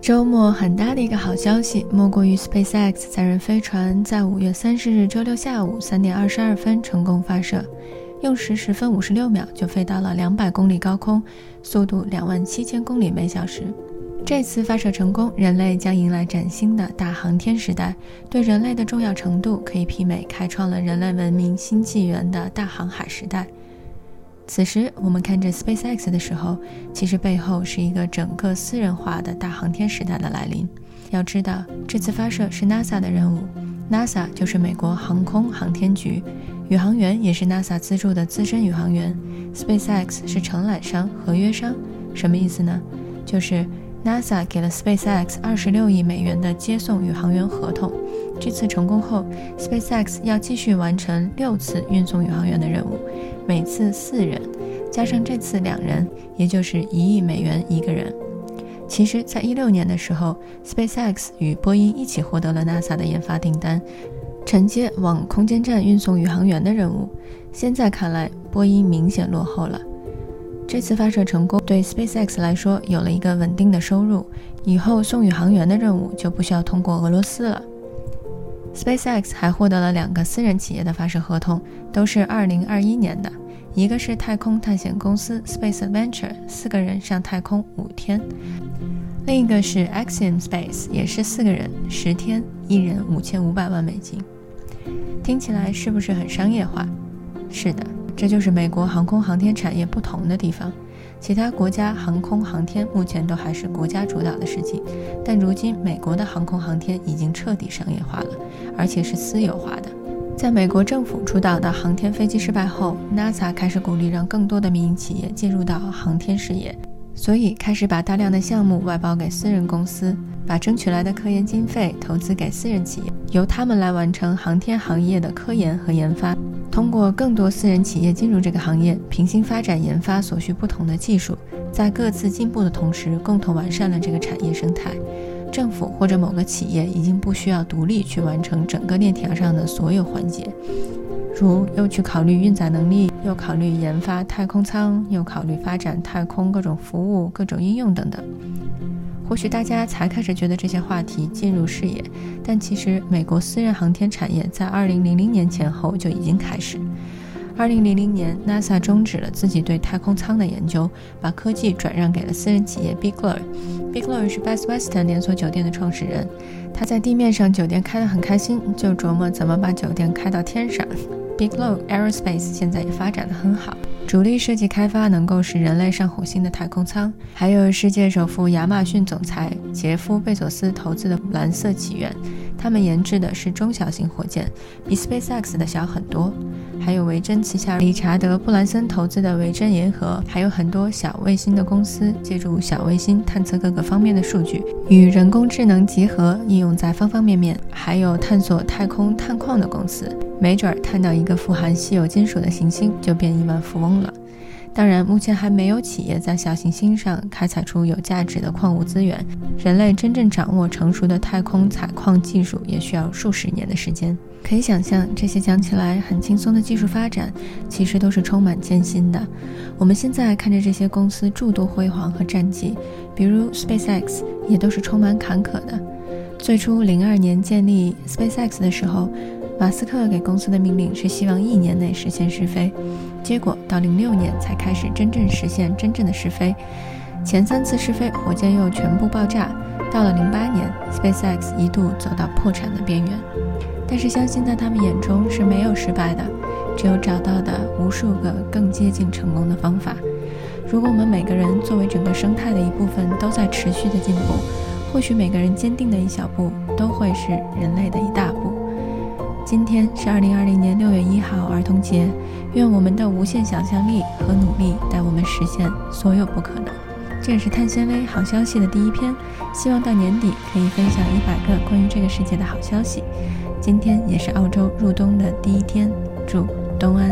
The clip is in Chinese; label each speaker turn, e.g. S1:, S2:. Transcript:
S1: 周末很大的一个好消息，莫过于 SpaceX 载人飞船在五月三十日周六下午三点二十二分成功发射，用时十分五十六秒就飞到了两百公里高空，速度两万七千公里每小时。这次发射成功，人类将迎来崭新的大航天时代，对人类的重要程度可以媲美开创了人类文明新纪元的大航海时代。此时，我们看着 SpaceX 的时候，其实背后是一个整个私人化的大航天时代的来临。要知道，这次发射是 NASA 的任务，NASA 就是美国航空航天局，宇航员也是 NASA 资助的资深宇航员，SpaceX 是承揽商、合约商。什么意思呢？就是 NASA 给了 SpaceX 二十六亿美元的接送宇航员合同。这次成功后，SpaceX 要继续完成六次运送宇航员的任务。每次四人，加上这次两人，也就是一亿美元一个人。其实，在一六年的时候，SpaceX 与波音一起获得了 NASA 的研发订单，承接往空间站运送宇航员的任务。现在看来，波音明显落后了。这次发射成功，对 SpaceX 来说有了一个稳定的收入，以后送宇航员的任务就不需要通过俄罗斯了。SpaceX 还获得了两个私人企业的发射合同，都是2021年的。一个是太空探险公司 Space Adventure，四个人上太空五天；另一个是 Axiom Space，也是四个人十天，一人五千五百万美金。听起来是不是很商业化？是的，这就是美国航空航天产业不同的地方。其他国家航空航天目前都还是国家主导的事情，但如今美国的航空航天已经彻底商业化了，而且是私有化的。在美国政府主导的航天飞机失败后，NASA 开始鼓励让更多的民营企业介入到航天事业，所以开始把大量的项目外包给私人公司，把争取来的科研经费投资给私人企业，由他们来完成航天行业的科研和研发。通过更多私人企业进入这个行业，平行发展研发所需不同的技术，在各自进步的同时，共同完善了这个产业生态。政府或者某个企业已经不需要独立去完成整个链条上的所有环节，如又去考虑运载能力，又考虑研发太空舱，又考虑发展太空各种服务、各种应用等等。或许大家才开始觉得这些话题进入视野，但其实美国私人航天产业在2000年前后就已经开始。二零零零年，NASA 终止了自己对太空舱的研究，把科技转让给了私人企业 Biglow。Biglow 是 Best Western 连锁酒店的创始人，他在地面上酒店开得很开心，就琢磨怎么把酒店开到天上。Biglow Aerospace 现在也发展得很好，主力设计开发能够使人类上火星的太空舱，还有世界首富亚马逊总裁杰夫·贝佐斯投资的蓝色起源。他们研制的是中小型火箭，比 SpaceX 的小很多。还有维珍旗下理查德·布兰森投资的维珍银河，还有很多小卫星的公司，借助小卫星探测各个方面的数据，与人工智能结合，应用在方方面面。还有探索太空探矿的公司，没准儿探到一个富含稀有金属的行星，就变亿万富翁了。当然，目前还没有企业在小行星上开采出有价值的矿物资源。人类真正掌握成熟的太空采矿技术，也需要数十年的时间。可以想象，这些讲起来很轻松的技术发展，其实都是充满艰辛的。我们现在看着这些公司诸多辉煌和战绩，比如 SpaceX，也都是充满坎坷的。最初，零二年建立 SpaceX 的时候。马斯克给公司的命令是希望一年内实现试飞，结果到零六年才开始真正实现真正的试飞。前三次试飞火箭又全部爆炸。到了零八年，SpaceX 一度走到破产的边缘。但是相信在他们眼中是没有失败的，只有找到的无数个更接近成功的方法。如果我们每个人作为整个生态的一部分都在持续的进步，或许每个人坚定的一小步都会是人类的一大步。今天是二零二零年六月一号，儿童节。愿我们的无限想象力和努力带我们实现所有不可能。这也是碳纤维好消息的第一篇，希望到年底可以分享一百个关于这个世界的好消息。今天也是澳洲入冬的第一天，祝冬安。